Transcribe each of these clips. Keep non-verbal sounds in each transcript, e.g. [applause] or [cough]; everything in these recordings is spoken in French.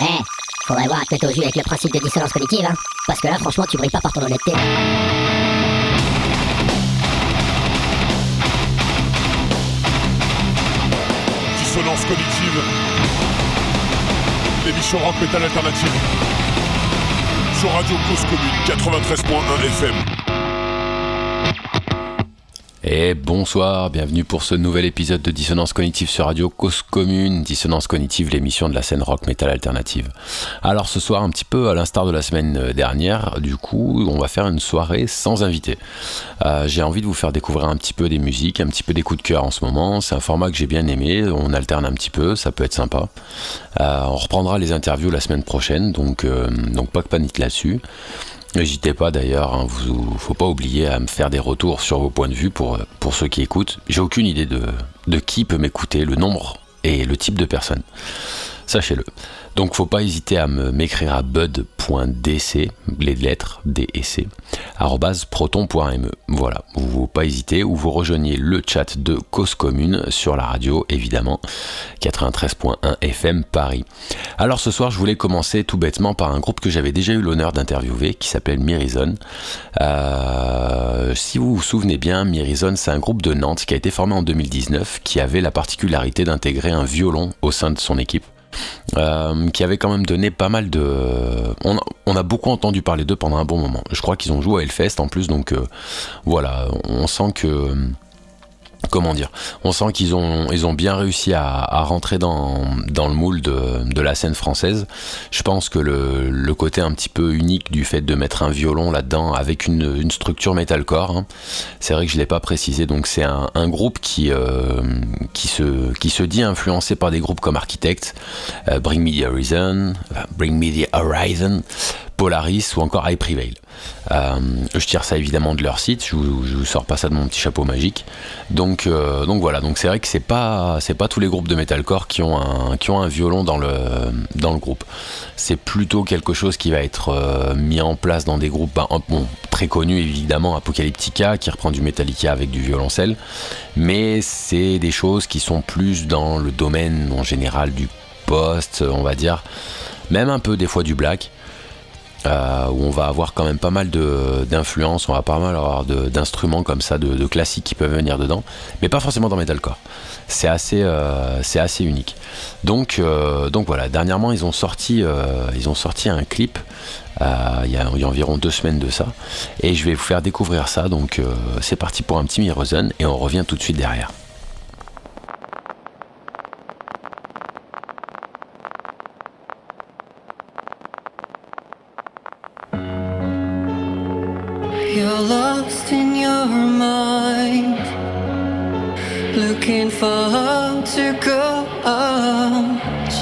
Eh, faudrait voir à te au jus avec le principe de dissonance cognitive, hein. Parce que là, franchement, tu brilles pas par ton honnêteté. Dissonance cognitive. L'émission rock metal alternative. Sur Radio Cause Commune 93.1 FM. Et bonsoir, bienvenue pour ce nouvel épisode de Dissonance Cognitive sur Radio Cause Commune, Dissonance Cognitive, l'émission de la scène rock metal alternative. Alors ce soir, un petit peu à l'instar de la semaine dernière, du coup, on va faire une soirée sans invité. Euh, j'ai envie de vous faire découvrir un petit peu des musiques, un petit peu des coups de cœur en ce moment. C'est un format que j'ai bien aimé, on alterne un petit peu, ça peut être sympa. Euh, on reprendra les interviews la semaine prochaine, donc, euh, donc pas de panique là-dessus. N'hésitez pas d'ailleurs, hein, faut pas oublier à me faire des retours sur vos points de vue pour, ceux qui écoutent. J'ai aucune idée de, qui peut m'écouter, le nombre et le type de personne. Sachez-le. Donc faut pas hésiter à m'écrire à bud.dc, les lettres D et C, proton.me. Voilà, vous, ne pas hésiter ou vous rejoignez le chat de Cause Commune sur la radio évidemment 93.1 FM Paris. Alors ce soir je voulais commencer tout bêtement par un groupe que j'avais déjà eu l'honneur d'interviewer qui s'appelle Mirizon. Euh, si vous vous souvenez bien, Mirizon c'est un groupe de Nantes qui a été formé en 2019 qui avait la particularité d'intégrer un violon au sein de son équipe. Euh, qui avait quand même donné pas mal de. On a, beaucoup entendu parler d'eux pendant un bon moment. Je crois qu'ils ont joué à Hellfest en plus, donc euh, voilà, on sent que comment dire, on sent qu'ils ont, ils ont bien réussi à, rentrer dans, le moule de, la scène française. Je pense que le, côté un petit peu unique du fait de mettre un violon là-dedans avec une, structure metalcore, hein, c'est vrai que je ne l'ai pas précisé, donc c'est un, groupe qui, euh, qui se dit influencé par des groupes comme Architect, euh, Bring Me the Horizon, Bring Me the Horizon, Polaris ou encore I Prevail. Euh, je tire ça évidemment de leur site, je vous, vous, sors pas ça de mon petit chapeau magique. Donc, euh, donc voilà, donc c'est vrai que c'est pas, c'est pas tous les groupes de metalcore qui ont un, qui ont un violon dans le, dans le groupe. C'est plutôt quelque chose qui va être euh, mis en place dans des groupes bon, très connus évidemment, Apocalyptica qui reprend du Metallica avec du violoncelle, mais c'est des choses qui sont plus dans le domaine en général du post, on va dire, même un peu des fois du black. Euh, où on va avoir quand même pas mal d'influences, on va pas mal avoir d'instruments comme ça, de, classiques qui peuvent venir dedans, mais pas forcément dans metalcore. C'est assez, euh, unique. Donc, euh, donc voilà, dernièrement ils ont sorti, ils ont sorti un clip. Il y, a, environ deux semaines de ça et je vais vous faire découvrir ça donc c'est parti pour un petit Mirozen et on revient tout de suite derrière how to go out.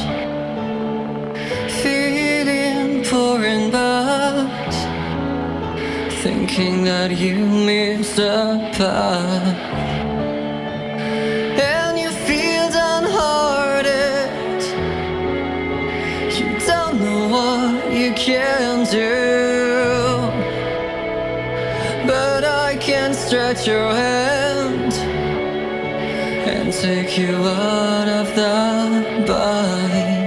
Feeling poor and bad, thinking that you missed a. And you feel downhearted, you don't know what you can do. But I can stretch your hand and take you out of the bind.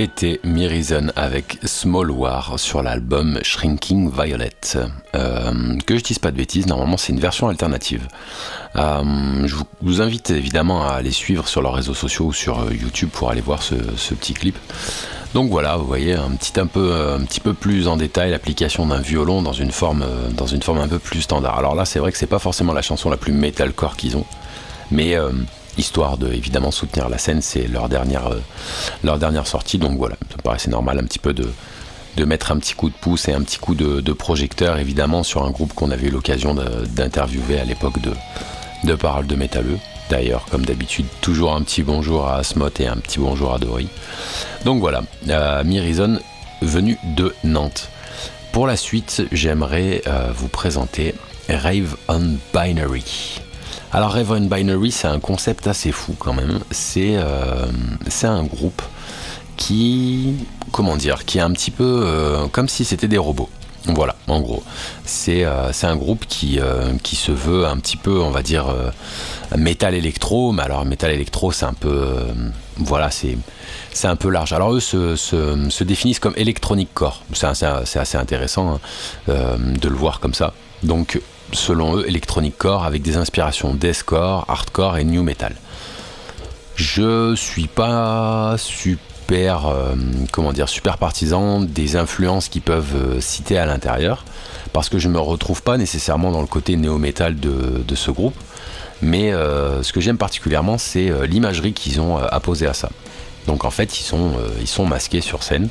C'était Mirison avec Small War sur l'album Shrinking Violet. Euh, que je dise pas de bêtises, normalement c'est une version alternative. Euh, je vous, invite évidemment à aller suivre sur leurs réseaux sociaux ou sur euh, YouTube pour aller voir ce, petit clip. Donc voilà, vous voyez un petit, un peu, un petit peu plus en détail l'application d'un violon dans une, forme, dans une forme un peu plus standard. Alors là, c'est vrai que c'est pas forcément la chanson la plus metalcore qu'ils ont, mais histoire de évidemment soutenir la scène, c'est leur dernière, euh, sortie. Donc voilà, ça me paraissait normal un petit peu de, mettre un petit coup de pouce et un petit coup de, projecteur évidemment sur un groupe qu'on avait eu l'occasion d'interviewer à l'époque de, de Parole de Métalleux. D'ailleurs, comme d'habitude, toujours un petit bonjour à Asmot et un petit bonjour à Dory. Donc voilà, euh, Mirison venu de Nantes. Pour la suite, j'aimerais euh, vous présenter Rave on Binary. Alors Rave on Binary, c'est un concept assez fou quand même. C'est euh, c'est un groupe qui, comment dire, qui est un petit peu euh, comme si c'était des robots. Voilà, en gros. C'est euh, un groupe qui, se veut un petit peu, on va dire, métal électro. Mais alors, métal électro, c'est un peu. voilà, c'est un peu large. Alors, eux se, se, se définissent comme electronic core. C'est assez, intéressant hein, de le voir comme ça. Donc, selon eux, electronic core avec des inspirations deathcore, hardcore et new metal. Je suis pas super, euh, comment dire, super partisan des influences qu'ils peuvent euh, citer à l'intérieur, parce que je me retrouve pas nécessairement dans le côté néo-metal de, de ce groupe. Mais euh, ce que j'aime particulièrement, c'est l'imagerie qu'ils ont apposée à ça. Donc en fait, ils sont, ils sont masqués sur scène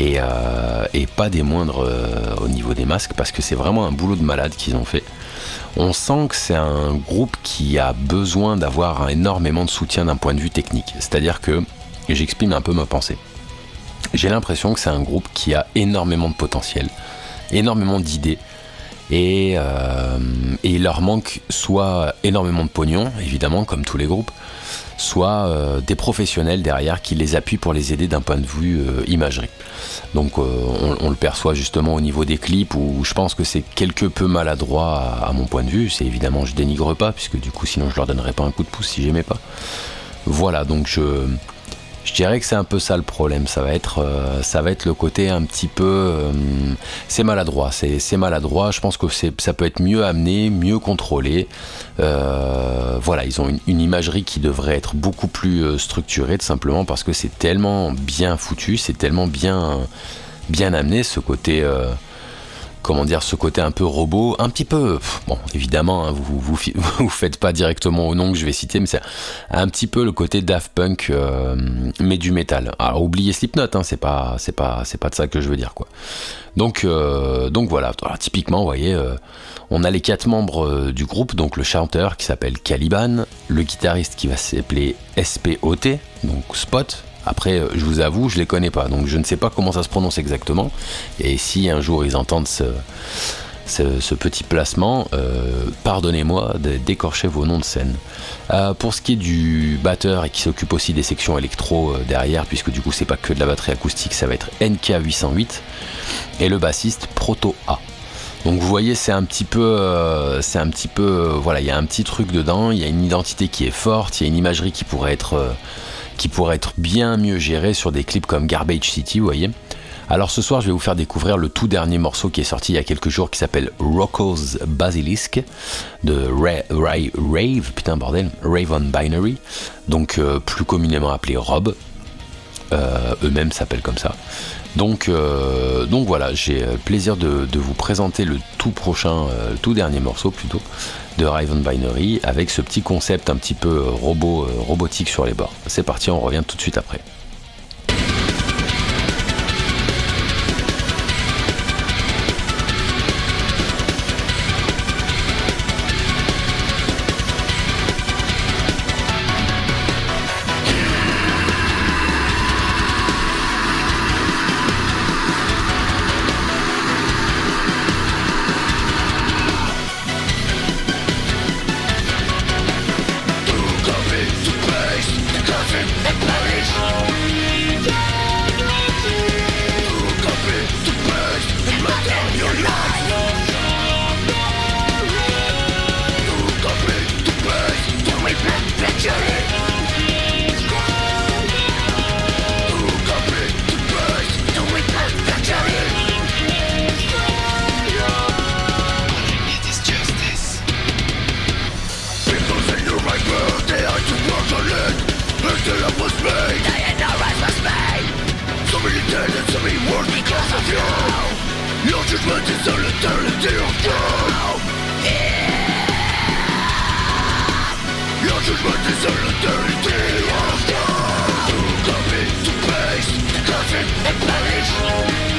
et, euh, et pas des moindres euh, au niveau des masques, parce que c'est vraiment un boulot de malade qu'ils ont fait. On sent que c'est un groupe qui a besoin d'avoir énormément de soutien d'un point de vue technique. C'est-à-dire que, j'exprime un peu ma pensée, j'ai l'impression que c'est un groupe qui a énormément de potentiel, énormément d'idées, et, euh, et il leur manque soit énormément de pognon, évidemment, comme tous les groupes, soit euh, des professionnels derrière qui les appuient pour les aider d'un point de vue euh, imagerie. Donc euh, on, le perçoit justement au niveau des clips où je pense que c'est quelque peu maladroit à, à mon point de vue. C'est évidemment je dénigre pas puisque du coup sinon je leur donnerais pas un coup de pouce si j'aimais pas. Voilà donc je Je dirais que c'est un peu ça le problème. Ça va être, euh, le côté un petit peu. euh, c'est maladroit. C'est maladroit. Je pense que ça peut être mieux amené, mieux contrôlé. Euh, voilà, ils ont une, imagerie qui devrait être beaucoup plus structurée, tout simplement parce que c'est tellement bien foutu, c'est tellement bien amené ce côté. Comment dire, ce côté un peu robot, un petit peu, bon, évidemment, hein, vous, [laughs] vous, faites pas directement au nom que je vais citer, mais c'est un petit peu le côté Daft Punk, euh, mais du métal. Alors, oubliez Slipknot, hein, c'est pas, c'est pas, c'est pas de ça que je veux dire, quoi. Donc, euh, donc voilà. Typiquement, vous voyez, euh, on a les quatre membres du groupe, donc le chanteur qui s'appelle Caliban, le guitariste qui va s'appeler SPOT, donc Spot. Après, euh, je vous avoue, je les connais pas, donc je ne sais pas comment ça se prononce exactement. Et si un jour ils entendent ce, petit placement, euh, pardonnez-moi d'écorcher vos noms de scène. Euh, pour ce qui est du batteur et qui s'occupe aussi des sections électro derrière, puisque du coup c'est pas que de la batterie acoustique, ça va être NK808 et le bassiste Proto A. Donc vous voyez, c'est un petit peu, c'est un petit peu, voilà, il y a un petit truc dedans, il y a une identité qui est forte, il y a une imagerie qui pourrait être, qui pourrait être bien mieux gérée sur des clips comme Garbage City, vous voyez. Alors ce soir, je vais vous faire découvrir le tout dernier morceau qui est sorti il y a quelques jours, qui s'appelle Rocco's Basilisk de Ra- Ra- Rave, putain bordel, Rave on Binary, donc euh, plus communément appelé Rob. Euh, eux-mêmes s'appellent comme ça. Donc, euh, voilà, j'ai plaisir de, de vous présenter le tout prochain, tout dernier morceau plutôt, de Raven Binary, avec ce petit concept un petit peu euh, euh, robotique sur les bords. C'est parti, on revient tout de suite après. dedicated to me worse because of you Your judgment is an eternity of doom Your judgment is an eternity of doom Coming to face, cursing and punished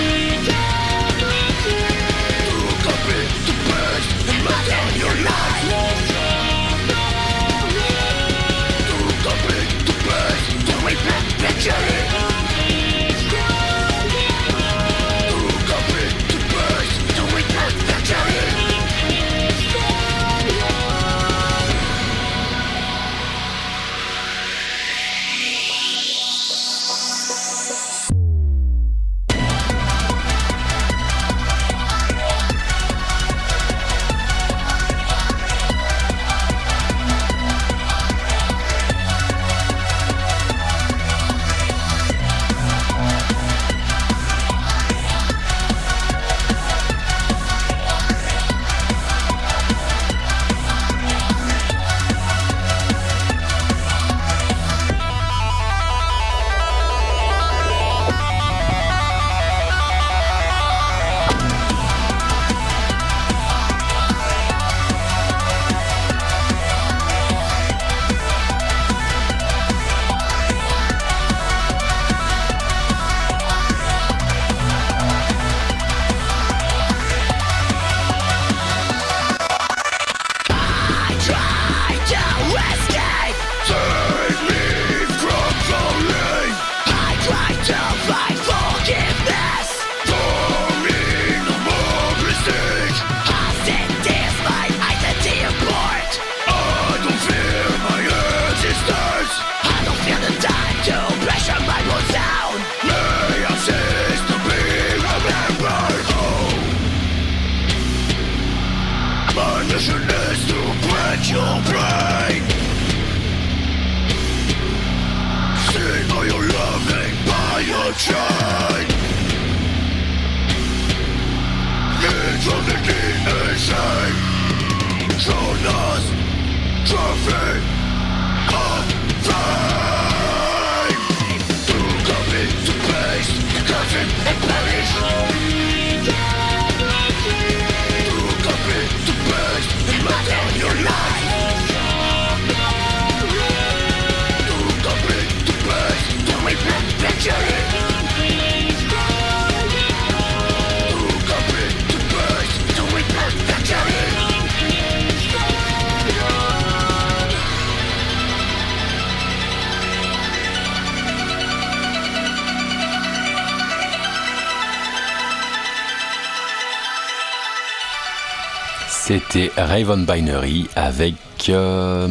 C'était Raven Binary avec euh,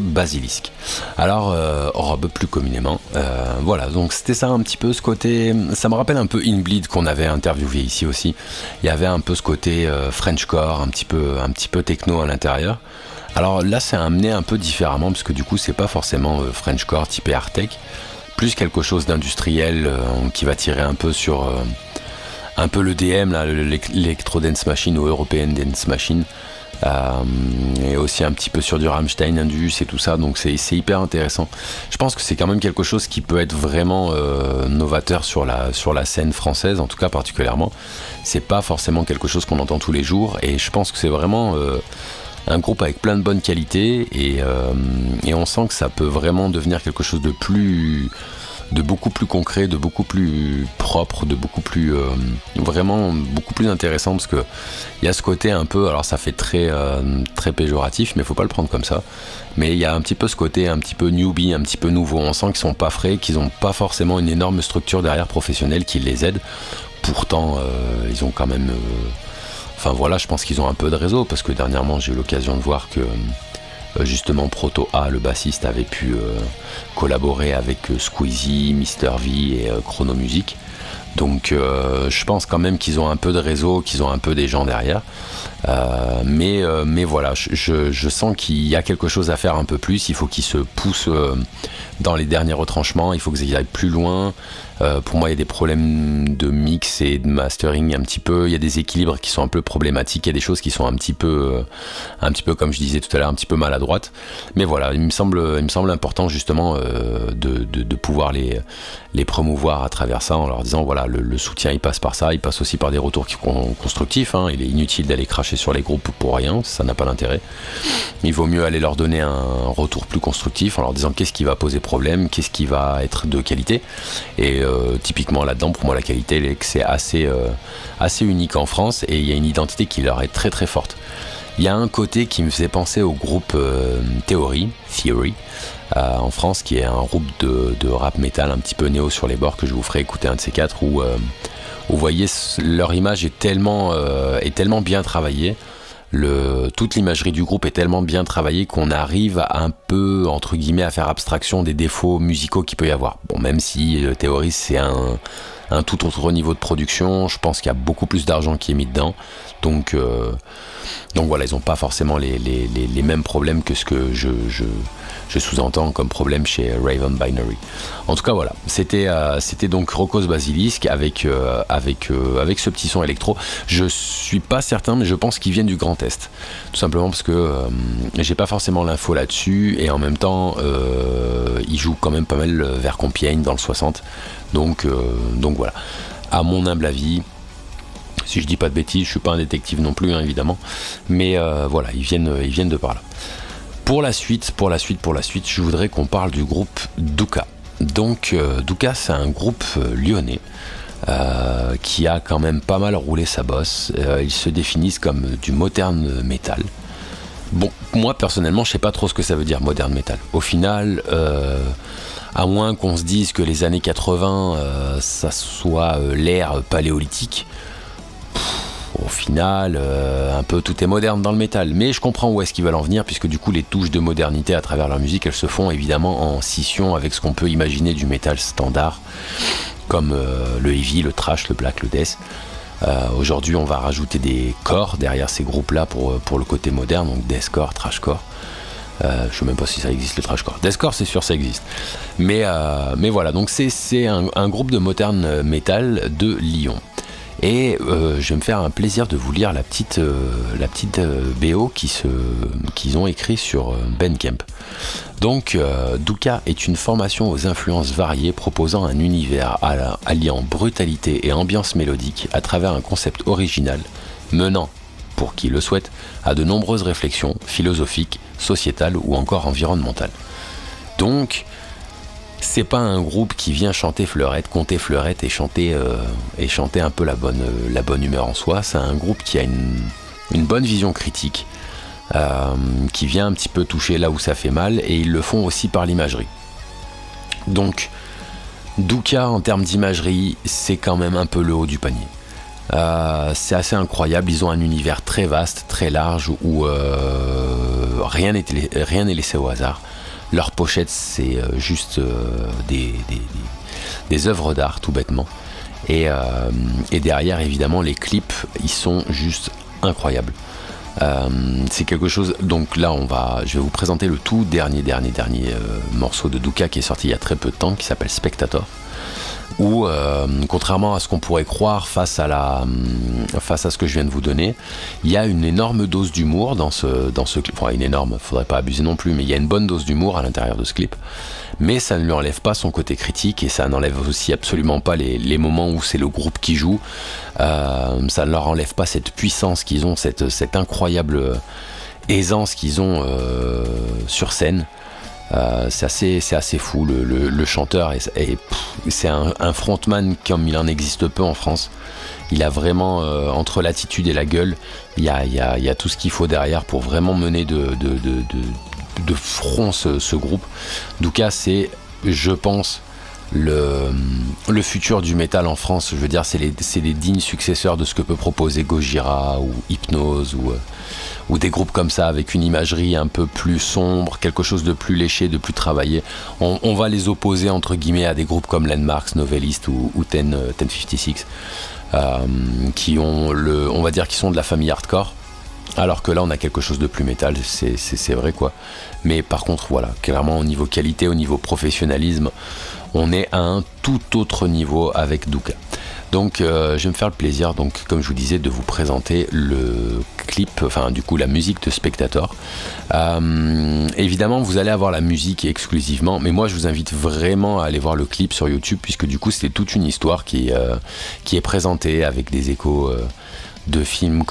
Basilisk. Alors, euh, robe plus communément. Euh, voilà, donc c'était ça un petit peu ce côté. Ça me rappelle un peu Inbleed qu'on avait interviewé ici aussi. Il y avait un peu ce côté euh, Frenchcore, un petit peu, un petit peu techno à l'intérieur. Alors là, c'est amené un peu différemment parce que du coup, c'est pas forcément euh, Frenchcore typé Artec, plus quelque chose d'industriel qui va tirer un peu sur un peu le DM, l'Electro Dance Machine ou European Dance Machine. Euh, et aussi un petit peu sur du Rammstein, Indus et tout ça, donc c'est hyper intéressant. Je pense que c'est quand même quelque chose qui peut être vraiment euh, novateur sur la, scène française, en tout cas particulièrement. C'est pas forcément quelque chose qu'on entend tous les jours, et je pense que c'est vraiment euh, un groupe avec plein de bonnes qualités, et on sent que ça peut vraiment devenir quelque chose de plus de beaucoup plus concret, de beaucoup plus propre, de beaucoup plus euh, vraiment beaucoup plus intéressant parce que il y a ce côté un peu, alors ça fait très euh, très péjoratif, mais faut pas le prendre comme ça. Mais il y a un petit peu ce côté un petit peu newbie, un petit peu nouveau. On sent qu'ils sont pas frais, qu'ils ont pas forcément une énorme structure derrière professionnelle qui les aide. Pourtant, euh, ils ont quand même. Enfin voilà, je pense qu'ils ont un peu de réseau parce que dernièrement j'ai eu l'occasion de voir que justement Proto A, le bassiste, avait pu euh, collaborer avec euh, Squeezie, Mister V et euh, Chrono Music. Donc euh, je pense quand même qu'ils ont un peu de réseau, qu'ils ont un peu des gens derrière. Euh, mais, euh, mais voilà, je, sens qu'il y a quelque chose à faire un peu plus. Il faut qu'ils se poussent euh, dans les derniers retranchements. Il faut qu'ils aillent plus loin. Pour moi, il y a des problèmes de mix et de mastering un petit peu. Il y a des équilibres qui sont un peu problématiques. Il y a des choses qui sont un petit peu, un petit peu comme je disais tout à l'heure, un petit peu maladroites. Mais voilà, il me semble, il me semble important justement de, pouvoir les, promouvoir à travers ça en leur disant voilà, le, le soutien il passe par ça, il passe aussi par des retours qui sont constructifs. hein. Il est inutile d'aller cracher sur les groupes pour rien, ça n'a pas d'intérêt. Il vaut mieux aller leur donner un retour plus constructif en leur disant qu'est-ce qui va poser problème, qu'est-ce qui va être de qualité. Et euh, typiquement là-dedans, pour moi, la qualité, c'est assez, euh, assez unique en France et il y a une identité qui leur est très très forte. Il y a un côté qui me faisait penser au groupe euh, Theory, Theory euh, en France, qui est un groupe de, rap metal un petit peu néo sur les bords que je vous ferai écouter un de ces quatre où vous voyez leur image est tellement, euh, est tellement bien travaillée. Toute l'imagerie du groupe est tellement bien travaillée qu'on arrive à un peu, entre guillemets, à faire abstraction des défauts musicaux qu'il peut y avoir. Bon, même si le Theory, c'est un, tout autre niveau de production, je pense qu'il y a beaucoup plus d'argent qui est mis dedans. Donc, euh, donc voilà, ils n'ont pas forcément les, les- mêmes problèmes que ce que je- je sous-entends comme problème chez Raven Binary. En tout cas, voilà, c'était euh, donc Rocco's Basilisk avec, euh, euh, avec ce petit son électro. Je suis pas certain, mais je pense qu'ils viennent du Grand Est. Tout simplement parce que j'ai pas forcément l'info là-dessus et en même temps, ils jouent quand même pas mal vers Compiègne dans le 60. Donc, voilà, à mon humble avis, si je dis pas de bêtises, je suis pas un détective non plus, hein, évidemment. Mais voilà, ils viennent de par là. Pour la suite, pour la suite, pour la suite, je voudrais qu'on parle du groupe Duka. Donc, euh, Duka, c'est un groupe euh, lyonnais euh, qui a quand même pas mal roulé sa bosse. Euh, ils se définissent comme du moderne metal. Bon, moi personnellement, je sais pas trop ce que ça veut dire moderne metal. Au final, à moins qu'on se dise que les années 80, euh, ça soit l'ère paléolithique, au final, euh, un peu tout est moderne dans le métal. Mais je comprends où est-ce qu'ils veulent en venir, puisque du coup, les touches de modernité à travers leur musique, elles se font évidemment en scission avec ce qu'on peut imaginer du métal standard, comme euh, le heavy, le trash, le black, le death. Euh, Aujourd'hui, on va rajouter des corps derrière ces groupes-là pour, pour le côté moderne, donc deathcore, trashcore. Euh, je sais même pas si ça existe le trashcore. Deathcore, c'est sûr, ça existe. Mais, mais voilà, donc c'est un, un, groupe de modern metal de Lyon. Et euh, je vais me faire un plaisir de vous lire la petite, euh, la petite euh, BO qu'ils ont écrit sur Bandcamp. Donc, Duka est une formation aux influences variées proposant un univers alliant brutalité et ambiance mélodique à travers un concept original menant, pour qui le souhaite, à de nombreuses réflexions philosophiques, sociétales ou encore environnementales. Donc, c'est pas un groupe qui vient chanter fleurette, compter fleurette et chanter, euh, et chanter un peu la bonne, euh, la bonne humeur en soi. C'est un groupe qui a une, bonne vision critique, euh, qui vient un petit peu toucher là où ça fait mal, et ils le font aussi par l'imagerie. Donc, Duka en termes d'imagerie, c'est quand même un peu le haut du panier. c'est assez incroyable, ils ont un univers très vaste, très large, où rien n'est laissé au hasard. Leur pochette, c'est euh, juste euh, des, des, œuvres d'art, tout bêtement. Euh, et, derrière, évidemment, les clips, ils sont juste incroyables. c'est quelque chose. Donc là, on va, je vais vous présenter le tout dernier, dernier, dernier morceau de Duka qui est sorti il y a très peu de temps, qui s'appelle Spectator où, euh, contrairement à ce qu'on pourrait croire face à, la, euh, face à ce que je viens de vous donner, il y a une énorme dose d'humour dans ce, clip. Enfin, une énorme, faudrait pas abuser non plus, mais il y a une bonne dose d'humour à l'intérieur de ce clip. Mais ça ne lui enlève pas son côté critique et ça n'enlève aussi absolument pas les, moments où c'est le groupe qui joue. Euh, ça ne leur enlève pas cette puissance qu'ils ont, cette incroyable aisance qu'ils ont sur scène. Euh, c'est assez, assez fou. Le, chanteur, c'est un, frontman comme il en existe peu en France. Il a vraiment, euh, entre l'attitude et la gueule, il y a, tout ce qu'il faut derrière pour vraiment mener de, de, front ce, groupe. Douka, c'est, je pense, le, futur du métal en France. Je veux dire, c'est les, dignes successeurs de ce que peut proposer Gojira ou Hypnose ou, euh, ou des groupes comme ça avec une imagerie un peu plus sombre, quelque chose de plus léché, de plus travaillé. On, va les opposer entre guillemets à des groupes comme Landmarks, Novelist ou, ou 1056 euh, euh, qui ont on va dire, qui sont de la famille hardcore. Alors que là, on a quelque chose de plus métal, c'est vrai quoi. Mais par contre, voilà, clairement au niveau qualité, au niveau professionnalisme, on est à un tout autre niveau avec Duka. Donc euh, je vais me faire le plaisir, donc comme je vous disais, de vous présenter le clip, enfin du coup la musique de Spectator. Euh, évidemment, vous allez avoir la musique exclusivement, mais moi je vous invite vraiment à aller voir le clip sur YouTube, puisque du coup c'est toute une histoire qui, euh, est présentée avec des échos de films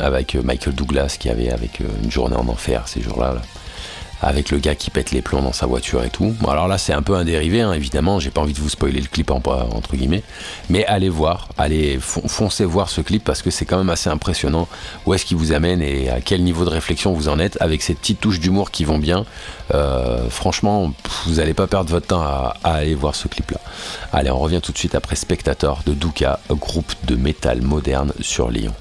avec Michael Douglas qui avait avec une journée en enfer ces jours-là. là avec le gars qui pète les plombs dans sa voiture et tout. alors là, c'est un peu un dérivé, hein, évidemment. J'ai pas envie de vous spoiler le clip entre guillemets, mais allez voir, allez foncez voir ce clip parce que c'est quand même assez impressionnant. Où est-ce qu'il vous amène et à quel niveau de réflexion vous en êtes avec ces petites touches d'humour qui vont bien. Euh, franchement, vous n'allez pas perdre votre temps à, à aller voir ce clip-là. Allez, on revient tout de suite après Spectator de Duka, groupe de métal moderne sur Lyon.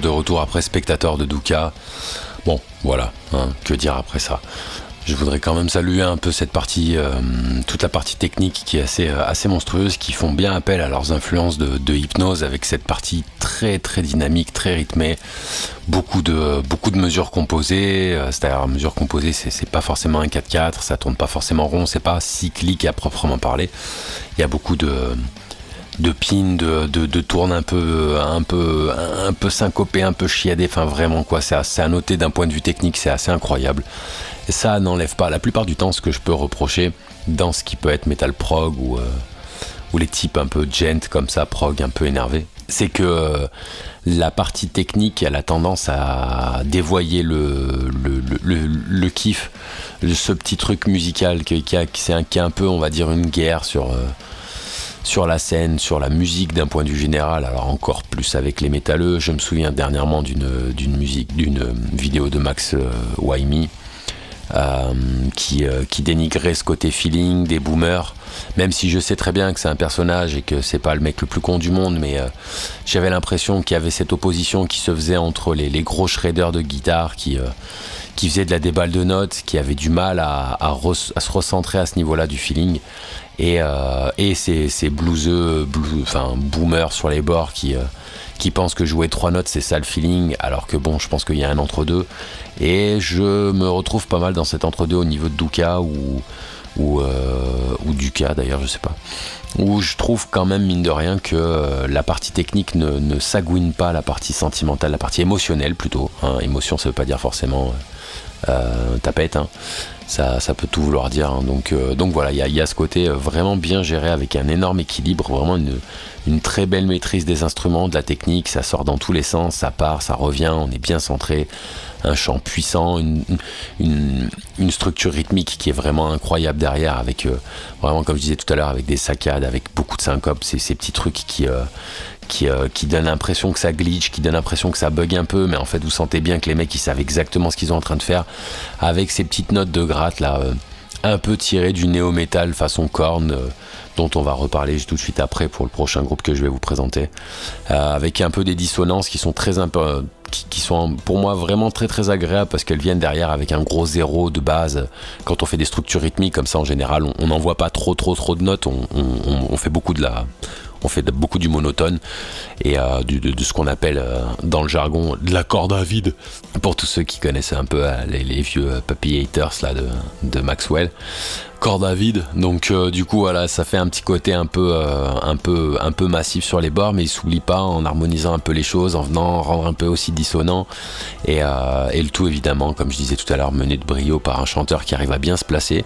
De retour après spectateur de Duka. Bon, voilà, hein, que dire après ça je voudrais quand même saluer un peu cette partie, euh, toute la partie technique qui est assez, euh, assez monstrueuse, qui font bien appel à leurs influences de, hypnose avec cette partie très très dynamique, très rythmée, beaucoup de, beaucoup de mesures composées, euh, c'est-à-dire mesures composées, c'est pas forcément un 4-4, ça tourne pas forcément rond, c'est pas cyclique à proprement parler. Il y a beaucoup de de pin, de, de, tourne un peu, un peu, un peu syncopé, un peu chiadé. Enfin, vraiment, quoi. C'est à, noter d'un point de vue technique, c'est assez incroyable. Ça n'enlève pas, la plupart du temps, ce que je peux reprocher dans ce qui peut être metal prog ou, euh, ou les types un peu gent comme ça, prog un peu énervé, c'est que euh, la partie technique, elle a tendance à dévoyer le, le, le, kiff, ce petit truc musical qui, qui, a, qui, est un, peu, on va dire, une guerre sur. Euh, sur la scène, sur la musique d'un point de vue général, alors encore plus avec les métalleux. Je me souviens dernièrement d'une, musique, d'une vidéo de Max euh, euh, qui, euh, qui dénigrait ce côté feeling des boomers. Même si je sais très bien que c'est un personnage et que c'est pas le mec le plus con du monde, mais j'avais l'impression qu'il y avait cette opposition qui se faisait entre les, les gros shredders de guitare qui, faisaient de la déballe de notes, qui avaient du mal à, à se recentrer à ce niveau-là du feeling, et, euh, et ces, ces blueseux, enfin boomers sur les bords qui, euh, qui pensent que jouer trois notes c'est ça le feeling, alors que bon, je pense qu'il y a un entre-deux. Et je me retrouve pas mal dans cet entre-deux au niveau de Duka ou, ou, euh, ou Duka d'ailleurs, je sais pas. Où je trouve quand même, mine de rien, que la partie technique ne, ne s'agouine pas la partie sentimentale, la partie émotionnelle plutôt. Hein. Émotion, ça veut pas dire forcément euh, tapette. Hein ça, ça peut tout vouloir dire. Hein. Donc, euh, donc voilà, il y, a, ce côté euh, vraiment bien géré avec un énorme équilibre, vraiment une, très belle maîtrise des instruments, de la technique, ça sort dans tous les sens, ça part, ça revient, on est bien centré, un chant puissant, une structure rythmique qui est vraiment incroyable derrière, avec euh, vraiment comme je disais tout à l'heure, avec des saccades, avec beaucoup de syncopes, ces, ces petits trucs qui, qui, qui donnent l'impression que ça glitch, qui donnent l'impression que ça bug un peu, mais en fait vous sentez bien que les mecs ils savent exactement ce qu'ils sont en train de faire, avec ces petites notes de gras là, euh, un peu tiré du néo-metal façon corne, euh, dont on va reparler tout de suite après pour le prochain groupe que je vais vous présenter, euh, avec un peu des dissonances qui sont très qui, sont pour moi vraiment très très agréables parce qu'elles viennent derrière avec un gros zéro de base. Quand on fait des structures rythmiques comme ça en général, on n'envoie pas trop trop trop de notes, on fait beaucoup de la on fait beaucoup du monotone et euh, de, ce qu'on appelle euh, dans le jargon de la corde à vide. Pour tous ceux qui connaissent un peu euh, les, vieux puppy haters de Maxwell corde à. Donc euh, du coup voilà, ça fait un petit côté un peu euh, un peu un peu massif sur les bords, mais il s'oublie pas en harmonisant un peu les choses, en venant rendre un peu aussi dissonant et, euh, et, le tout évidemment, comme je disais tout à l'heure, mené de brio par un chanteur qui arrive à bien se placer,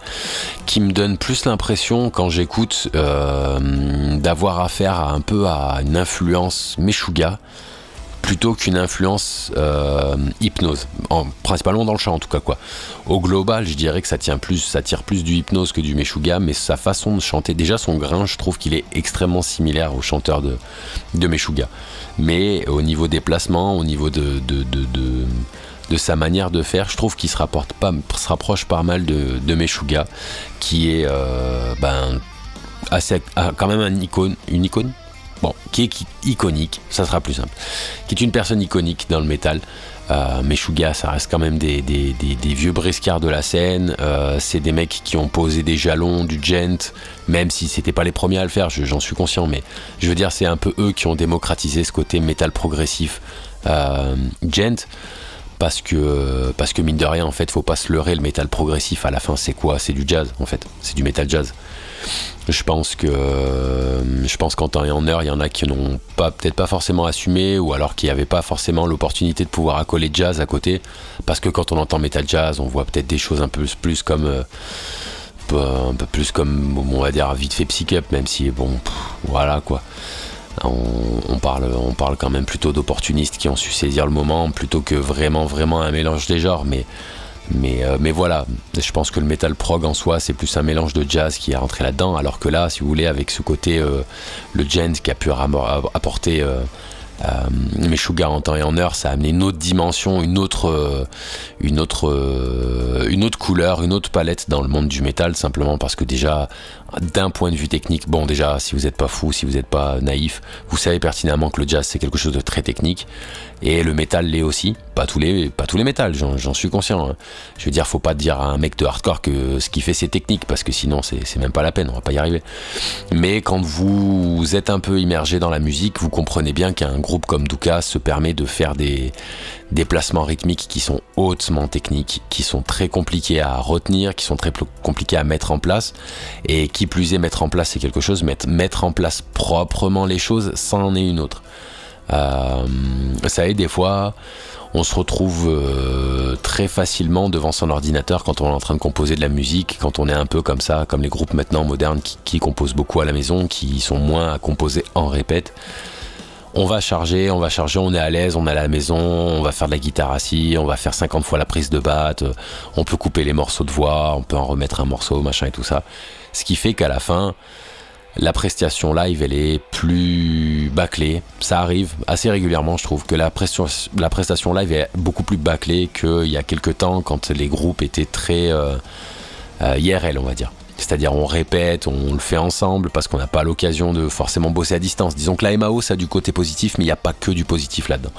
qui me donne plus l'impression quand j'écoute d'avoir affaire à un peu à une influence Meshuga plutôt qu'une influence euh, hypnose, en, principalement dans le chant en tout cas quoi. Au global, je dirais que ça tire plus du hypnose que du Meshuga, mais sa façon de chanter, déjà son grain, je trouve qu'il est extrêmement similaire au chanteur de, de Meshuga. Mais au niveau des placements, au niveau de, sa manière de faire, je trouve qu'il se, rapproche pas mal de, de Meshuga, qui est euh, ben, quand même une icône bon, qui est iconique, ça sera plus simple, qui est une personne iconique dans le métal. Euh, Meshuga, ça reste quand même des, vieux briscards de la scène. Euh, c'est des mecs qui ont posé des jalons, du gent, même si c'était pas les premiers à le faire, j'en suis conscient, mais je veux dire, c'est un peu eux qui ont démocratisé ce côté métal progressif euh, gent. Parce que, parce que mine de rien, en fait, faut pas se leurrer, le métal progressif à la fin, c'est quoi? C'est du jazz, en fait. C'est du métal jazz. Je pense que je pense qu'en temps et en heure, il y en a qui n'ont pas peut-être pas forcément assumé ou alors qui n'avaient pas forcément l'opportunité de pouvoir accoler jazz à côté parce que quand on entend metal jazz, on voit peut-être des choses un peu plus comme euh, un peu plus comme on va dire vite fait psych-up même si bon voilà quoi. On, parle, on parle quand même plutôt d'opportunistes qui ont su saisir le moment plutôt que vraiment vraiment un mélange des genres mais mais, euh, mais voilà, je pense que le metal prog en soi, c'est plus un mélange de jazz qui est rentré là-dedans, alors que là, si vous voulez, avec ce côté, euh, le gent qui a pu apporter euh, euh, Meshuggah en temps et en heure, ça a amené une autre dimension, une autre, une autre, une autre couleur, une autre palette dans le monde du métal, simplement parce que déjà, d'un point de vue technique, bon déjà, si vous n'êtes pas fou, si vous n'êtes pas naïf, vous savez pertinemment que le jazz c'est quelque chose de très technique et le métal l'est aussi. Pas tous les, pas tous les métals, j'en suis conscient. hein. Je veux dire, faut pas dire à un mec de hardcore que ce qu'il fait c'est technique parce que sinon c'est même pas la peine, on va pas y arriver. Mais quand vous êtes un peu immergé dans la musique, vous comprenez bien qu'un groupe comme Duka se permet de faire des des placements rythmiques qui sont hautement techniques, qui sont très compliqués à retenir, qui sont très pl- compliqués à mettre en place, et qui plus est mettre en place c'est quelque chose, mettre, mettre en place proprement les choses, ça en est une autre. Euh, ça est des fois, on se retrouve euh, très facilement devant son ordinateur quand on est en train de composer de la musique, quand on est un peu comme ça, comme les groupes maintenant modernes qui, qui composent beaucoup à la maison, qui sont moins à composer en répète on va charger, on va charger, on est à l'aise, on est à la maison, on va faire de la guitare assis, on va faire 50 fois la prise de batte, euh, on peut couper les morceaux de voix, on peut en remettre un morceau, machin et tout ça. Ce qui fait qu'à la fin, la prestation live, elle est plus bâclée. Ça arrive assez régulièrement, je trouve, que la, prestation live est beaucoup plus bâclée qu'il y a quelques temps quand les groupes étaient très euh, euh, IRL, on va dire. C'est-à-dire on répète, on le fait ensemble parce qu'on n'a pas l'occasion de forcément bosser à distance. Disons que la MAO ça a du côté positif, mais il n'y a pas que du positif là-dedans.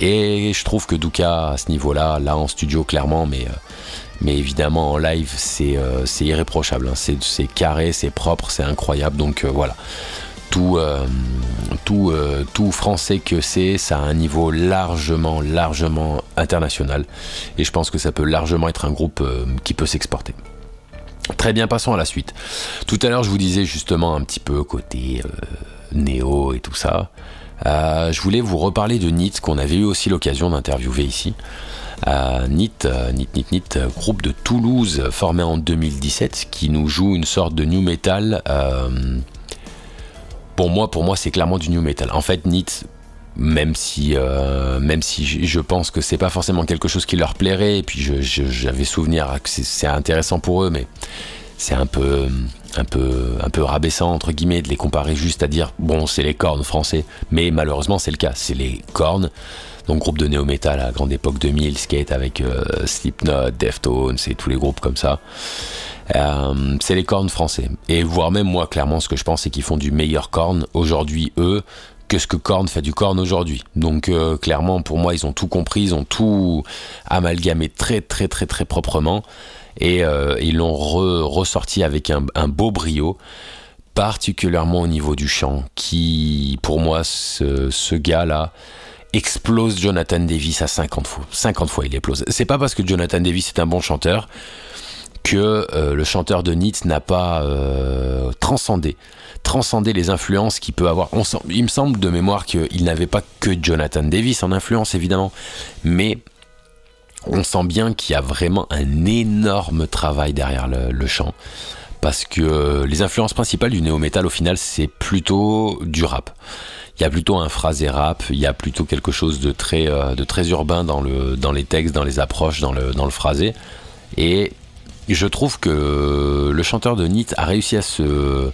Et je trouve que Duka à ce niveau-là, là en studio clairement, mais, euh, évidemment en live c'est euh, irréprochable. hein. C'est carré, c'est propre, c'est incroyable. Donc euh, voilà. Tout, tout, tout français que c'est, ça a un niveau largement, largement international. Et je pense que ça peut largement être un groupe qui peut s'exporter. Très bien, passons à la suite. Tout à l'heure, je vous disais justement un petit peu côté euh, néo et tout ça. Euh, je voulais vous reparler de NIT, qu'on avait eu aussi l'occasion d'interviewer ici. Euh, NIT, NIT, NIT, NIT, groupe de Toulouse formé en 2017, qui nous joue une sorte de new metal. pour moi, pour moi, c'est clairement du new metal. En fait, NIT, même si, euh, même si je pense que c'est pas forcément quelque chose qui leur plairait, et puis j'avais souvenir que c'est- intéressant pour eux, mais c'est un peu, un peu, un peu rabaissant entre guillemets de les comparer juste à dire bon c'est les cornes français, mais malheureusement c'est le cas, c'est les cornes. Donc groupe de néo metal à grande époque 2000, skate avec euh, Slipknot, Deftones et tous les groupes comme ça. Euh, c'est les cornes français. Et voire même moi, clairement, ce que je pense, c'est qu'ils font du meilleur corne aujourd'hui, eux, que ce que Korn fait du corne aujourd'hui. Donc euh, clairement, pour moi, ils ont tout compris, ils ont tout amalgamé très très très très proprement. Et euh, ils l'ont re- ressorti avec un, beau brio, particulièrement au niveau du chant, qui, pour moi, ce, gars-là, explose Jonathan Davis à 50 fois. 50 fois, il explose. C'est pas parce que Jonathan Davis est un bon chanteur que euh, le chanteur de Nitz n'a pas transcendé transcender les influences qu'il peut avoir. Il me semble de mémoire qu'il n'avait pas que Jonathan Davis en influence évidemment, mais on sent bien qu'il y a vraiment un énorme travail derrière le, le chant. Parce que euh, les influences principales du néo-metal au final c'est plutôt du rap. Il y a plutôt un phrasé rap, il y a plutôt quelque chose de très, euh, de très urbain dans, le, dans les textes, dans les approches, dans le, dans le phrasé. Et je trouve que le chanteur de NIT a réussi à se,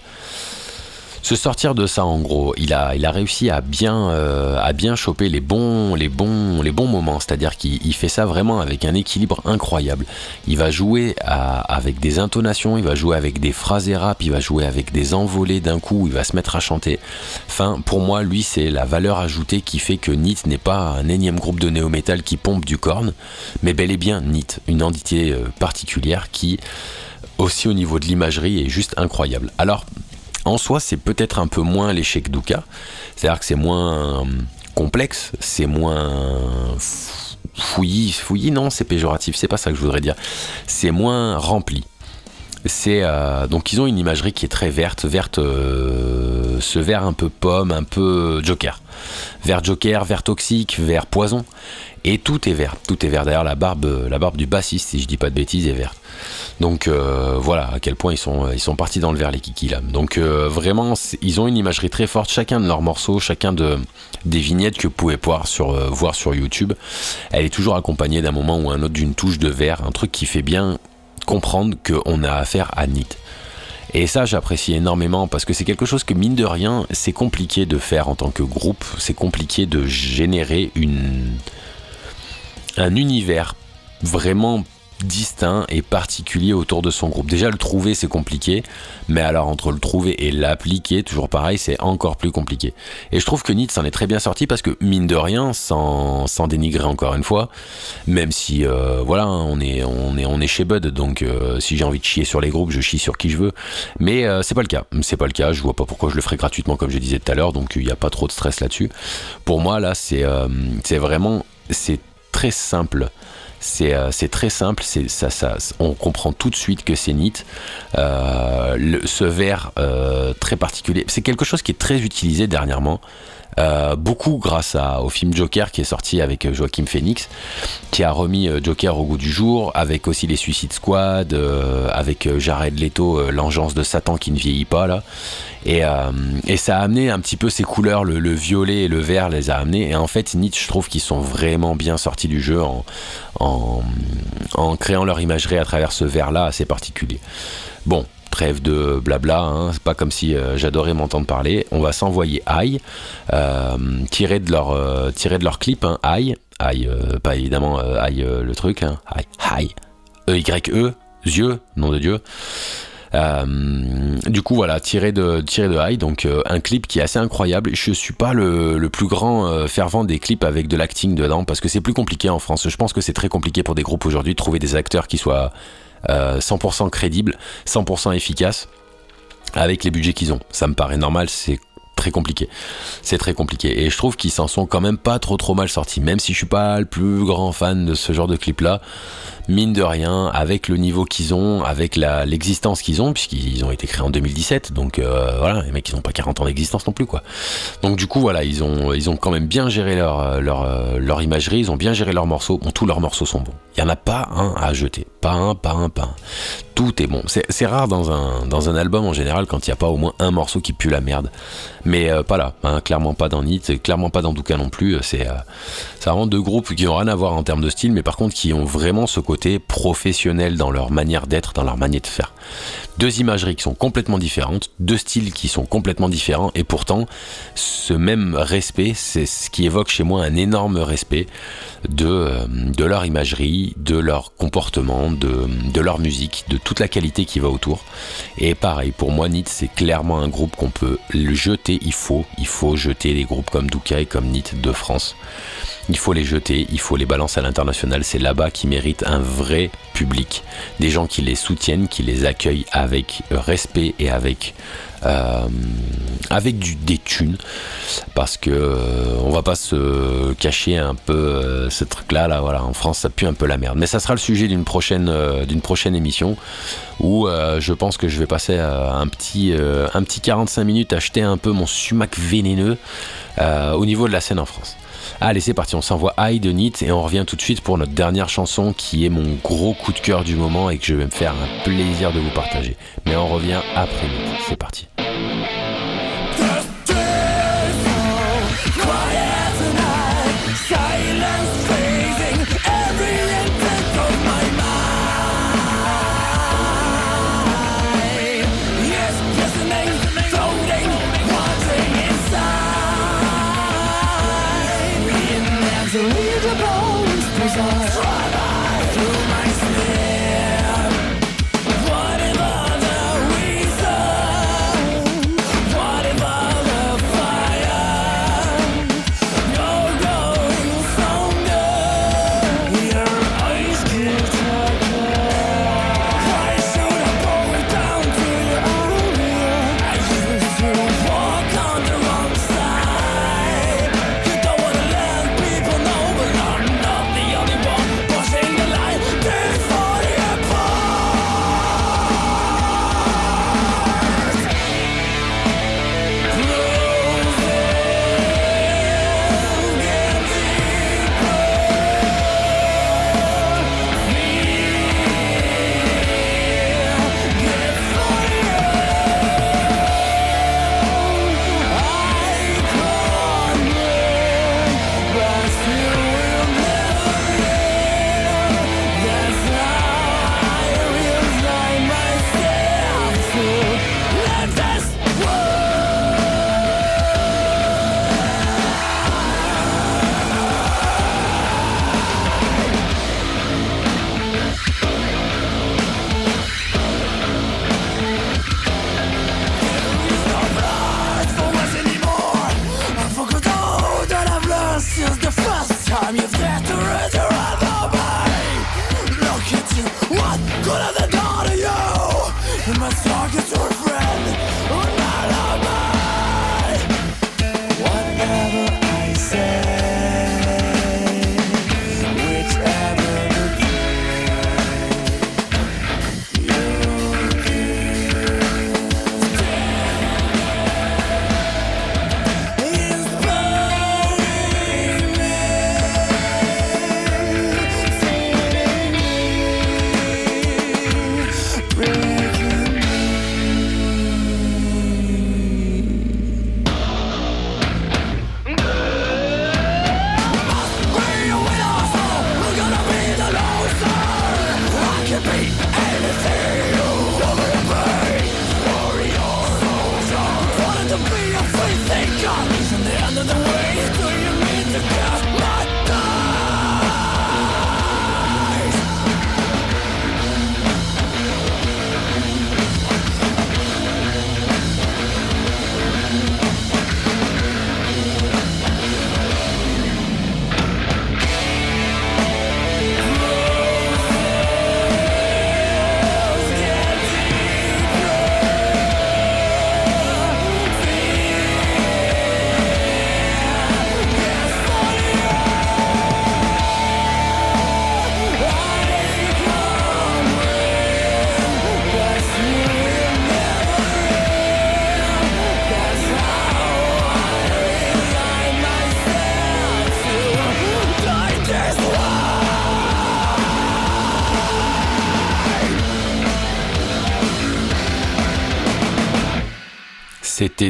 se sortir de ça en gros. Il a, réussi à bien, euh, à bien choper les bons, les bons, les bons moments. C'est-à-dire qu'il il fait ça vraiment avec un équilibre incroyable. Il va jouer avec des intonations, il va jouer avec des phrases et rap, il va jouer avec des envolées d'un coup, il va se mettre à chanter. Enfin, pour moi, lui, c'est la valeur ajoutée qui fait que NIT n'est pas un énième groupe de néo-metal qui pompe du corne, mais bel et bien NIT, une entité euh, particulière qui, aussi au niveau de l'imagerie, est juste incroyable. Alors, en soi, c'est peut-être un peu moins l'échec Duka. C'est-à-dire que c'est moins euh, complexe, c'est moins fouillis. Fouillis, non, c'est péjoratif, c'est pas ça que je voudrais dire. C'est moins rempli. Euh, donc ils ont une imagerie qui est très verte, verte, euh, ce vert un peu pomme, un peu Joker, vert Joker, vert toxique, vert poison, et tout est vert, tout est vert. D'ailleurs la barbe, la barbe du bassiste, si je dis pas de bêtises, est verte. Donc euh, voilà à quel point ils sont, partis dans le vert les kikis là. Donc vraiment ils ont une imagerie très forte, chacun de leurs morceaux, chacun de, des vignettes que vous pouvez voir voir sur YouTube. Elle est toujours accompagnée d'un moment ou un autre d'une touche de vert, un truc qui fait bien comprendre qu'on a affaire à NIT. Et ça, j'apprécie énormément parce que c'est quelque chose que, mine de rien, c'est compliqué de faire en tant que groupe. C'est compliqué de générer une, un univers vraiment distinct et particulier autour de son groupe. Déjà le trouver c'est compliqué, mais alors entre le trouver et l'appliquer, toujours pareil, c'est encore plus compliqué. Et je trouve que Nietzsche s'en est très bien sorti parce que mine de rien, sans, dénigrer encore une fois, même si euh, voilà, on est on est on est chez Bud, donc euh, si j'ai envie de chier sur les groupes, je chie sur qui je veux. Mais euh, c'est pas le cas, c'est pas le cas. Je vois pas pourquoi je le ferais gratuitement comme je disais tout à l'heure, donc il n'y a pas trop de stress là-dessus. Pour moi là, c'est c'est vraiment c'est très simple euh, c'est très simple, ça, ça, on comprend tout de suite que c'est NIT. Euh, ce verre euh, très particulier, c'est quelque chose qui est très utilisé dernièrement. Euh, beaucoup grâce au film Joker qui est sorti avec euh, Joaquin Phoenix, qui a remis euh, Joker au goût du jour, avec aussi les Suicide Squad, avec Jared Leto, l'engeance de Satan qui ne vieillit pas là. Et, ça a amené un petit peu ces couleurs, le, violet et le vert les a amenés. Et en fait, Nietzsche, je trouve qu'ils sont vraiment bien sortis du jeu en, créant leur imagerie à travers ce vert là assez particulier. Bon, trêve de blabla, hein. c'est pas comme si euh, j'adorais m'entendre parler. On va s'envoyer Aïe, euh, tirer de leur euh, tirer de leur clip, hein, Aïe, Aïe, pas évidemment Aïe le truc, hein, Aïe, Aïe, E Y E, yeux, nom de Dieu. du coup voilà tiré de tiré de High donc un clip qui est assez incroyable je suis pas le, le plus grand fervent des clips avec de l'acting dedans parce que c'est plus compliqué en France je pense que c'est très compliqué pour des groupes aujourd'hui de trouver des acteurs qui soient 100% euh, crédible, 100% efficace avec les budgets qu'ils ont. Ça me paraît normal, c'est très compliqué. C'est très compliqué. Et je trouve qu'ils s'en sont quand même pas trop trop mal sortis. Même si je suis pas le plus grand fan de ce genre de clip là, mine de rien, avec le niveau qu'ils ont, avec l'existence qu'ils ont, puisqu'ils ont été créés en 2017, donc euh, voilà, les mecs ils ont pas 40 ans d'existence non plus quoi. Donc du coup voilà, ils ont, ils ont quand même bien géré leur, leur, leur imagerie, ils ont bien géré leurs morceaux. Bon, tous leurs morceaux sont bons. Il y en a pas un à jeter, pas un, pas un, pas un. Tout est bon. C'est rare dans un, dans un album en général quand il n'y a pas au moins un morceau qui pue la merde. Mais euh, pas là, hein, clairement pas dans Nit, clairement pas dans Douka non plus. C'est euh, vraiment deux groupes qui n'ont rien à voir en termes de style, mais par contre qui ont vraiment ce côté professionnels dans leur manière d'être, dans leur manière de faire. Deux imageries qui sont complètement différentes, deux styles qui sont complètement différents, et pourtant, ce même respect, c'est ce qui évoque chez moi un énorme respect de, euh, de leur imagerie, de leur comportement, de, leur musique, de toute la qualité qui va autour. Et pareil, pour moi, NIT, c'est clairement un groupe qu'on peut le jeter, il faut, il faut jeter les groupes comme Douka et comme NIT de France. Il faut les jeter, il faut les balancer à l'international. C'est là-bas qu'ils méritent un vrai public. Des gens qui les soutiennent, qui les accueillent avec respect et avec, euh, du, des. Parce que euh, on va pas se cacher un peu euh, ce truc-là. Là, voilà, en France, ça pue un peu la merde. Mais ça sera le sujet d'une prochaine, émission où je pense que je vais passer un, petit, un petit 45 minutes acheter un peu mon sumac vénéneux au niveau de la scène en France. Allez, c'est parti, on s'envoie High de Nit et on revient tout de suite pour notre dernière chanson qui est mon gros coup de cœur du moment et que je vais me faire un plaisir de vous partager. Mais on revient après Nit. C'est parti.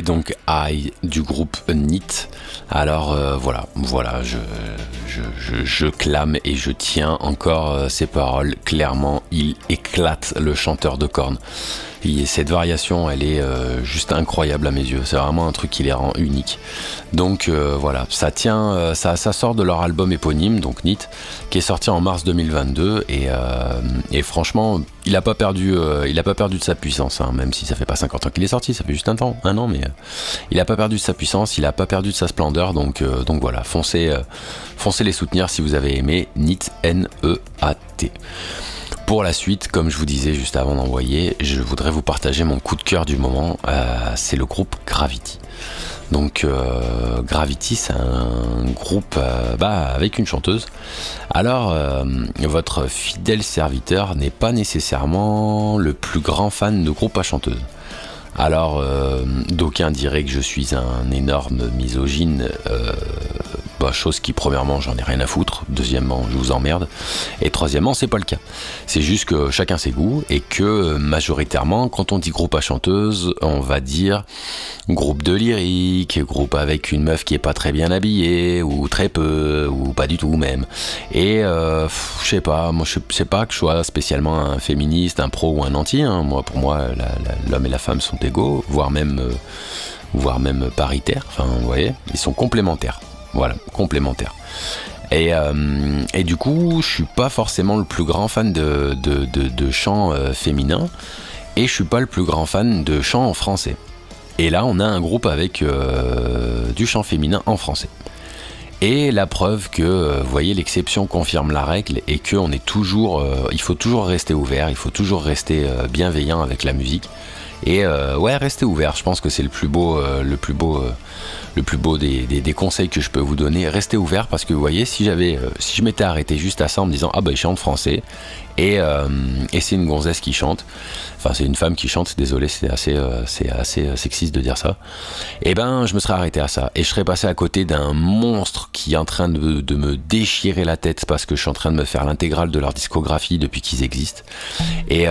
Donc I du groupe NIT. Alors euh, voilà, voilà, je, je, clame et je tiens encore euh, ces paroles. Clairement, il éclate le chanteur de cornes. Et cette variation, elle est euh, juste incroyable à mes yeux. C'est vraiment un truc qui les rend uniques. Donc euh, voilà, ça tient, euh, ça, sort de leur album éponyme, donc NIT, qui est sorti en mars 2022. Et, franchement, il n'a pas perdu, a de sa puissance, hein, même si ça fait pas 50 ans qu'il est sorti, ça fait juste un temps, un an, mais il n'a pas perdu de sa puissance, il n'a pas perdu de sa splendeur. Donc, voilà, foncez, foncez les soutenir si vous avez aimé NIT N-E-A-T. Pour la suite, comme je vous disais juste avant d'envoyer, je voudrais vous partager mon coup de cœur du moment. Euh, c'est le groupe Gravity. Donc euh, Gravity, c'est un groupe euh, bah, avec une chanteuse. Alors, votre fidèle serviteur n'est pas nécessairement le plus grand fan de groupe à chanteuse. Alors, d'aucuns diraient que je suis un énorme misogyne bah, chose qui, premièrement, j'en ai rien à foutre. Deuxièmement, je vous emmerde. Et troisièmement, c'est pas le cas. C'est juste que chacun ses goûts et que majoritairement, quand on dit groupe à chanteuse, on va dire groupe de lyrique, groupe avec une meuf qui est pas très bien habillée, ou très peu, ou pas du tout même. Et euh, je sais pas, moi je sais pas que je sois spécialement un féministe, un pro ou un anti. Hein. Moi, pour moi, l'homme et la femme sont égaux, voire même, euh, voire même paritaires. Enfin, vous voyez, ils sont complémentaires. Voilà, complémentaire. Et, euh, et, du coup, je suis pas forcément le plus grand fan de, de, de, chant euh, féminin et je suis pas le plus grand fan de chant en français. Et là, on a un groupe avec euh, du chant féminin en français. Et la preuve que, vous voyez, l'exception confirme la règle et que on est toujours, il faut toujours rester ouvert, il faut toujours rester bienveillant avec la musique. Et ouais, rester ouvert. Je pense que c'est le plus beau, le plus beau le plus beau des, conseils que je peux vous donner. Restez ouvert parce que vous voyez, si j'avais, euh, si je m'étais arrêté juste à ça en me disant ah bah il chante français et, euh, c'est une gonzesse qui chante, enfin c'est une femme qui chante, désolé c'est assez, euh, c'est assez sexiste de dire ça, et eh ben je me serais arrêté à ça et je serais passé à côté d'un monstre qui est en train de, de, me déchirer la tête parce que je suis en train de me faire l'intégrale de leur discographie depuis qu'ils existent. Et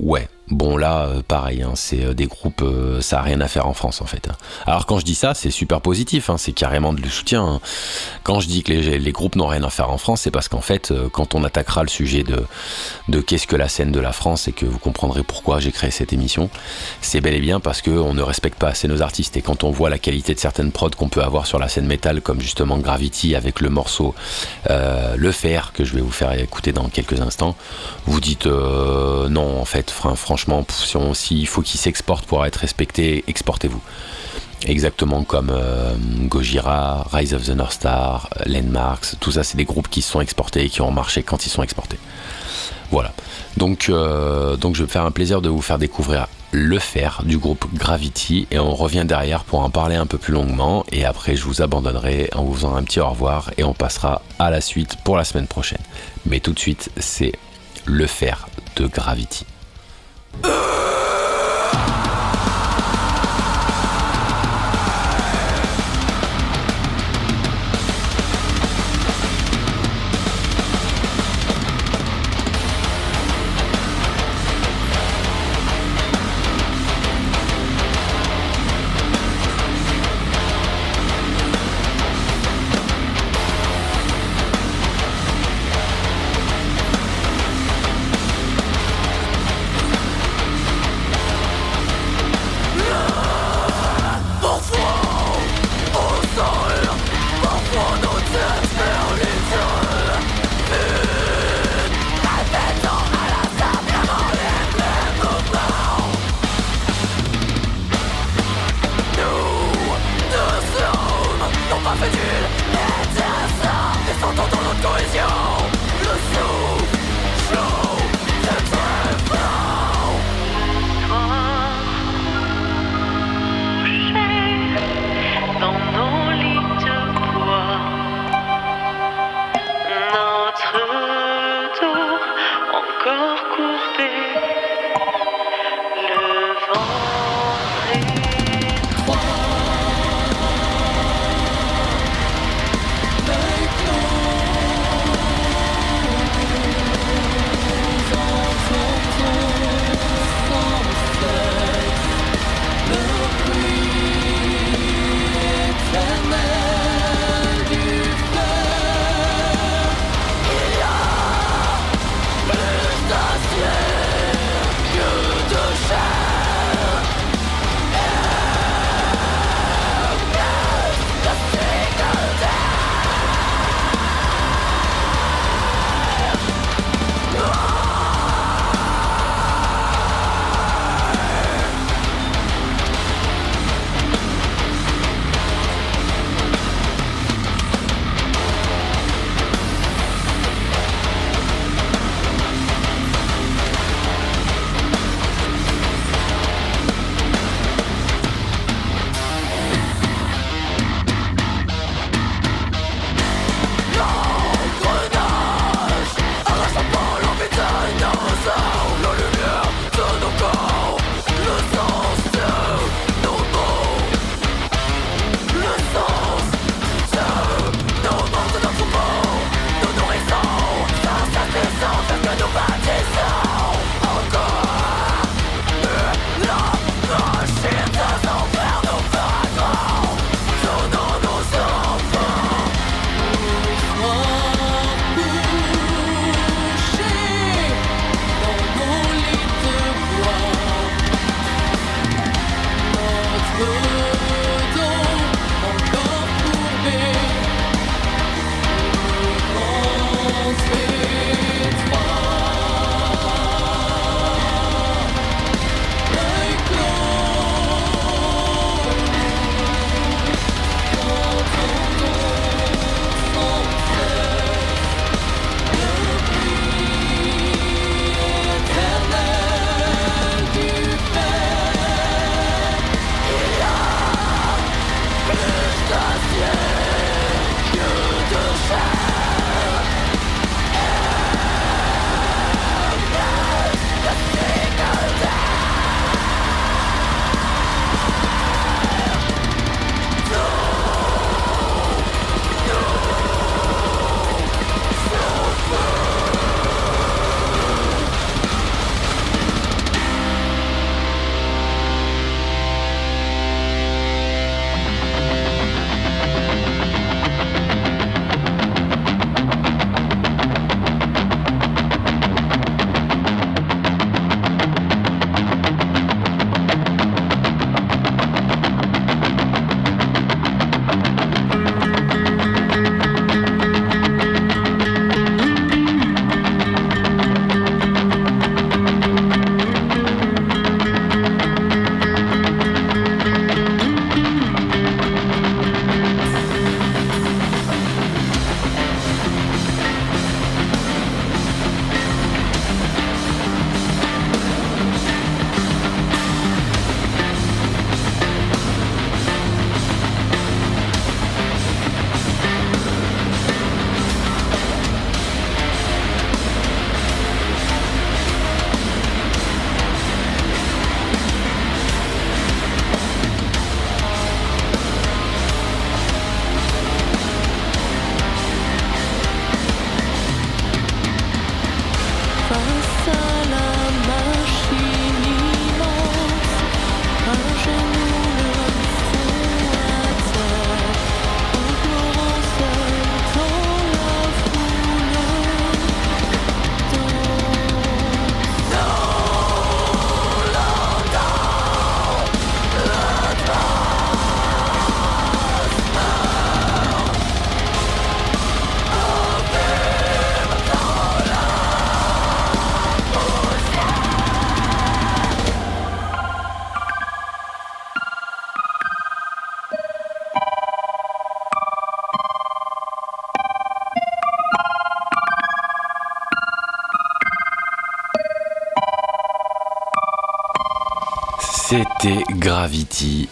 ouais, Bon là, euh, pareil, hein, c'est euh, des groupes, euh, ça a rien à faire en France en fait. Hein. Alors quand je dis ça, c'est super positif, hein, c'est carrément de le soutien. Quand je dis que les, groupes n'ont rien à faire en France, c'est parce qu'en fait, quand on attaquera le sujet de, de qu'est-ce que la scène de la France et que vous comprendrez pourquoi j'ai créé cette émission, c'est bel et bien parce qu'on ne respecte pas assez nos artistes. Et quand on voit la qualité de certaines prods qu'on peut avoir sur la scène métal, comme justement Gravity avec le morceau Le Fer que je vais vous faire écouter dans quelques instants, vous dites non en fait, franchement franchement, s'il faut qu'il s'exporte pour être respecté, exportez-vous. Exactement comme euh, Gojira, Rise of the North Star, Landmarks, tout ça, c'est des groupes qui sont exportés et qui ont marché quand ils sont exportés. Voilà. Donc, euh, donc je vais me faire un plaisir de vous faire découvrir Le Fer du groupe Gravity et on revient derrière pour en parler un peu plus longuement et après je vous abandonnerai en vous faisant un petit au revoir et on passera à la suite pour la semaine prochaine. Mais tout de suite, c'est Le Fer de Gravity. Ah! Ils sont en de collision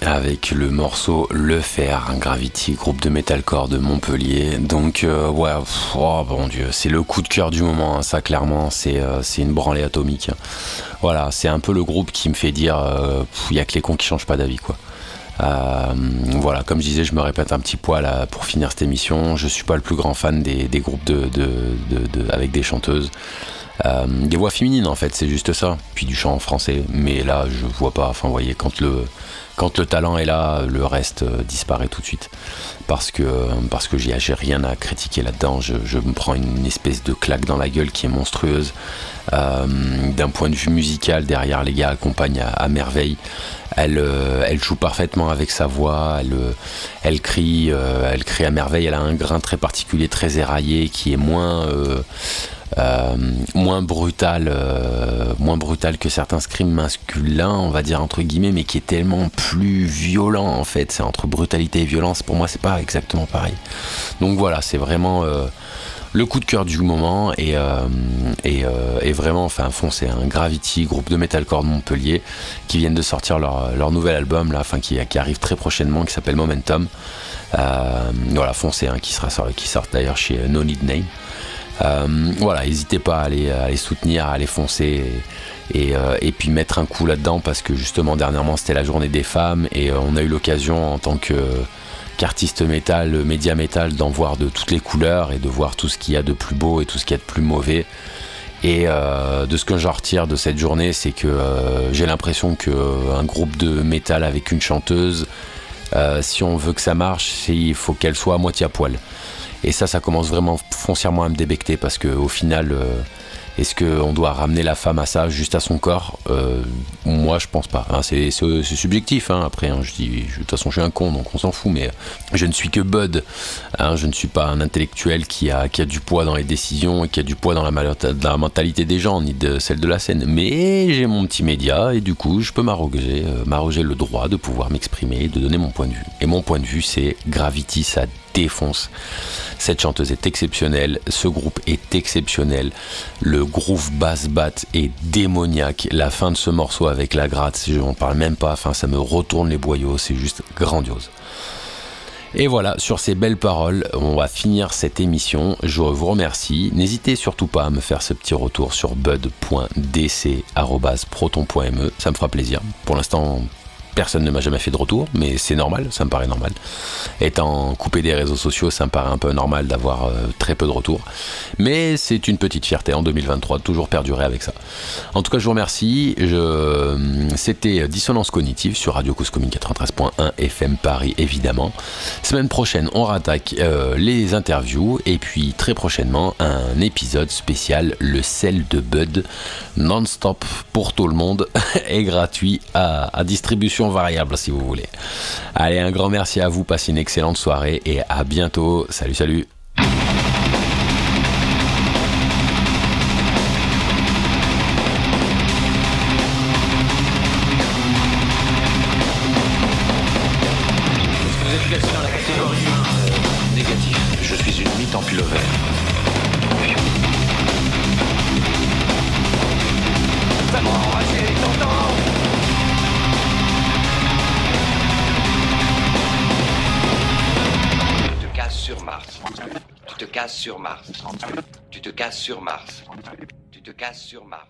Avec le morceau Le Fer, Gravity, groupe de metalcore de Montpellier. Donc euh, ouais, oh bon dieu, c'est le coup de cœur du moment, hein, ça clairement, c'est euh, c'est une branlée atomique. Voilà, c'est un peu le groupe qui me fait dire, euh, il y a que les cons qui changent pas d'avis quoi. voilà, comme je disais, je me répète un petit poil pour finir cette émission. Je suis pas le plus grand fan des, groupes de, avec des chanteuses. Euh, des voix féminines en fait, c'est juste ça. Puis du chant en français. Mais là, je vois pas. Enfin, vous voyez, quand le, quand le talent est là, le reste euh, disparaît tout de suite. Parce que, parce que j'ai rien à critiquer là-dedans. Je, me prends une espèce de claque dans la gueule qui est monstrueuse. Euh, d'un point de vue musical, derrière, les gars accompagnent à, merveille. Elle, elle joue parfaitement avec sa voix. Elle, elle crie, elle crie à merveille. Elle a un grain très particulier, très éraillé, qui est moins euh, moins brutal, euh, moins brutal que certains scrims masculins, on va dire entre guillemets, mais qui est tellement plus violent en fait. C'est entre brutalité et violence. Pour moi, c'est pas exactement pareil. Donc voilà, c'est vraiment euh, le coup de cœur du moment et, et, vraiment, enfin, fond, c'est un Gravity, groupe de metalcore de Montpellier, qui viennent de sortir leur, nouvel album là, enfin, qui, qui arrive très prochainement, qui s'appelle Momentum. voilà, foncez, hein, qui sera qui sort d'ailleurs chez No Need Name. Euh, voilà, n'hésitez pas à les, soutenir, à les foncer. Euh, et, puis mettre un coup là-dedans parce que justement dernièrement c'était la journée des femmes et euh, on a eu l'occasion en tant qu'artiste métal, média métal, d'en voir de toutes les couleurs et de voir tout ce qu'il y a de plus beau et tout ce qu'il y a de plus mauvais. Et de ce que j'en retire de cette journée, c'est que j'ai l'impression qu'un groupe de métal avec une chanteuse, si on veut que ça marche, il faut qu'elle soit à moitié à poil. Et ça, ça commence vraiment foncièrement à me débecter parce qu'au final, euh, est-ce qu'on doit ramener la femme à ça, juste à son corps? Euh, Moi, je pense pas. c'est subjectif, hein, après. Hein, je dis, de toute façon, je suis un con, donc on s'en fout. Mais je ne suis que Bud. Hein, je ne suis pas un intellectuel qui a, qui a du poids dans les décisions et qui a du poids dans la, mentalité des gens, ni de celle de la scène. Mais j'ai mon petit média et du coup, je peux m'arroger, euh, le droit de pouvoir m'exprimer, de donner mon point de vue. Et mon point de vue, c'est Gravity, ça défonce. Cette chanteuse est exceptionnelle, ce groupe est exceptionnel, le groove bass bat est démoniaque, la fin de ce morceau avec la gratte, je n'en parle même pas, enfin ça me retourne les boyaux, c'est juste grandiose. Et voilà, sur ces belles paroles, on va finir cette émission. Je vous remercie. N'hésitez surtout pas à me faire ce petit retour sur bud.dc.proton.me. Ça me fera plaisir. Pour l'instant, Personne ne m'a jamais fait de retour, mais c'est normal, ça me paraît normal. Étant coupé des réseaux sociaux, ça me paraît un peu normal d'avoir euh, très peu de retours. Mais c'est une petite fierté en 2023 de toujours perdurer avec ça. En tout cas, je vous remercie. Je... C'était Dissonance Cognitive sur Radio Cause 93.1 FM Paris, évidemment. Semaine prochaine, on rattaque euh, les interviews et puis très prochainement, un épisode spécial, le sel de Bud, non-stop pour tout le monde [laughs] et gratuit à distribution variable si vous voulez. Allez, un grand merci à vous, passez une excellente soirée et à bientôt. Salut, salut. Sur Mars.